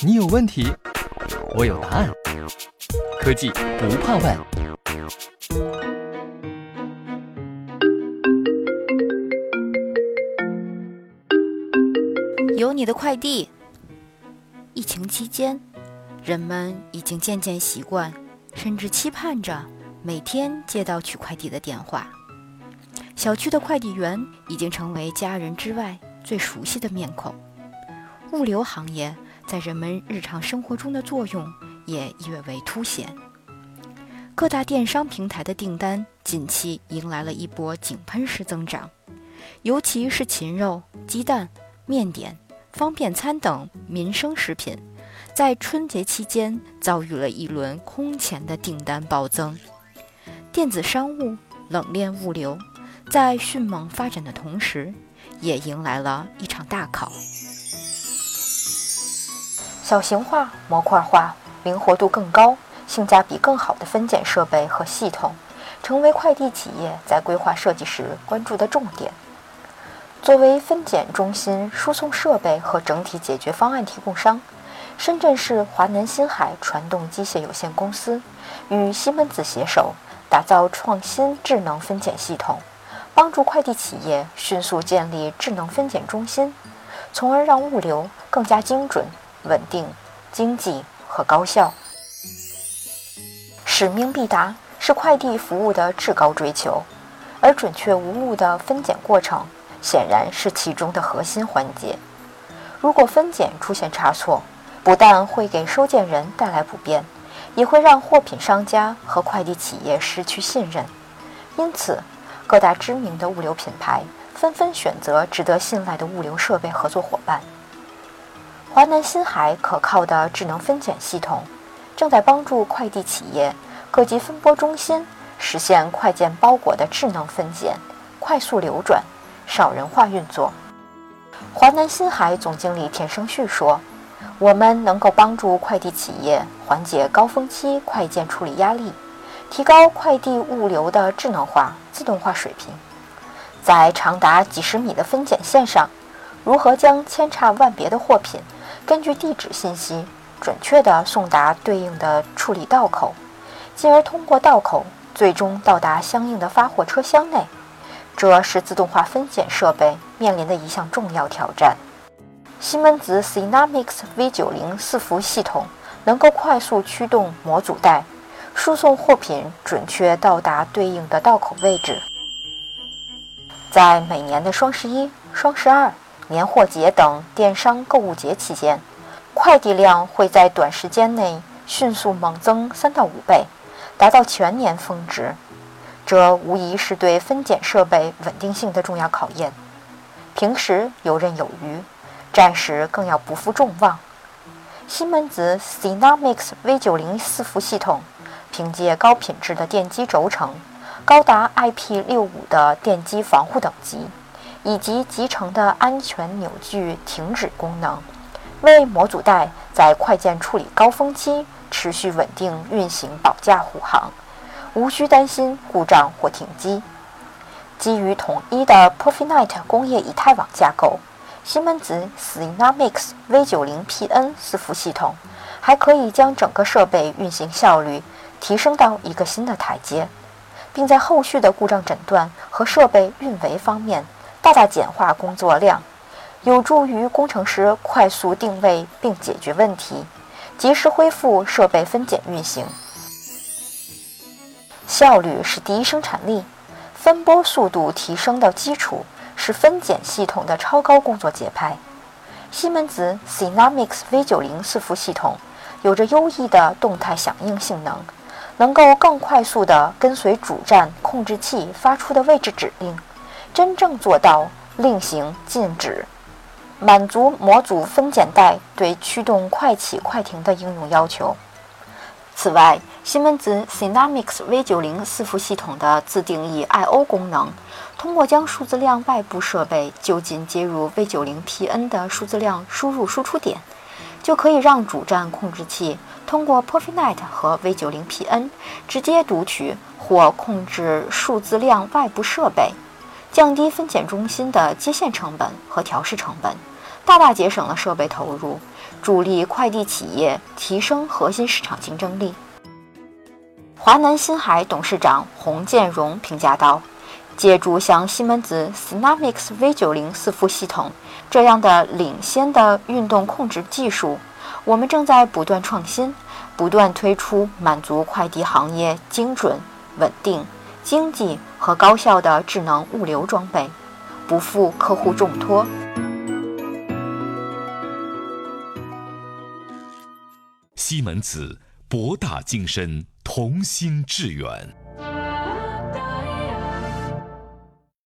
你有问题，我有答案。科技不怕问。有你的快递。疫情期间，人们已经渐渐习惯，甚至期盼着每天接到取快递的电话。小区的快递员已经成为家人之外最熟悉的面孔。物流行业在人们日常生活中的作用也越为凸显。各大电商平台的订单近期迎来了一波井喷式增长，尤其是禽肉、鸡蛋、面点、方便餐等民生食品，在春节期间遭遇了一轮空前的订单暴增。电子商务、冷链物流。在迅猛发展的同时，也迎来了一场大考。小型化、模块化、灵活度更高、性价比更好的分拣设备和系统，成为快递企业在规划设计时关注的重点。作为分拣中心输送设备和整体解决方案提供商，深圳市华南新海传动机械有限公司与西门子携手，打造创新智能分拣系统。帮助快递企业迅速建立智能分拣中心，从而让物流更加精准、稳定、经济和高效。使命必达是快递服务的至高追求，而准确无误的分拣过程显然是其中的核心环节。如果分拣出现差错，不但会给收件人带来不便，也会让货品商家和快递企业失去信任。因此，各大知名的物流品牌纷纷选择值得信赖的物流设备合作伙伴。华南新海可靠的智能分拣系统，正在帮助快递企业各级分拨中心实现快件包裹的智能分拣、快速流转、少人化运作。华南新海总经理田生旭说：“我们能够帮助快递企业缓解高峰期快件处理压力。”提高快递物流的智能化、自动化水平，在长达几十米的分拣线上，如何将千差万别的货品根据地址信息准确地送达对应的处理道口，进而通过道口最终到达相应的发货车厢内，这是自动化分拣设备面临的一项重要挑战。西门子 Synamics V90 伺服系统能够快速驱动模组带。输送货品准确到达对应的道口位置。在每年的双十一、双十二、年货节等电商购物节期间，快递量会在短时间内迅速猛增三到五倍，达到全年峰值。这无疑是对分拣设备稳定性的重要考验。平时游刃有余，战时更要不负众望。西门子 Synamics V90 伺服系统。凭借高品质的电机轴承、高达 IP65 的电机防护等级，以及集成的安全扭矩停止功能，为模组带在快件处理高峰期持续稳定运行保驾护航，无需担心故障或停机。基于统一的 Profinet 工业以太网架构，西门子 Synamics V90PN 伺服系统还可以将整个设备运行效率。提升到一个新的台阶，并在后续的故障诊断和设备运维方面大大简化工作量，有助于工程师快速定位并解决问题，及时恢复设备分拣运行。效率是第一生产力，分拨速度提升的基础是分拣系统的超高工作节拍。西门子 Synamics V90 伺服系统有着优异的动态响应性能。能够更快速地跟随主站控制器发出的位置指令，真正做到令行禁止，满足模组分拣带对驱动快起快停的应用要求。此外，西门子 Synamics V90 伺服系统的自定义 I/O 功能，通过将数字量外部设备就近接入 V90PN 的数字量输入输出点，就可以让主站控制器。通过 Profinet 和 V90PN 直接读取或控制数字量外部设备，降低分拣中心的接线成本和调试成本，大大节省了设备投入，助力快递企业提升核心市场竞争力。华南新海董事长洪建荣评价道：“借助像西门子 Snamix V90 四副系统这样的领先的运动控制技术，我们正在不断创新，不断推出满足快递行业精准、稳定、经济和高效的智能物流装备，不负客户重托。”西门子，博大精深，同心致远。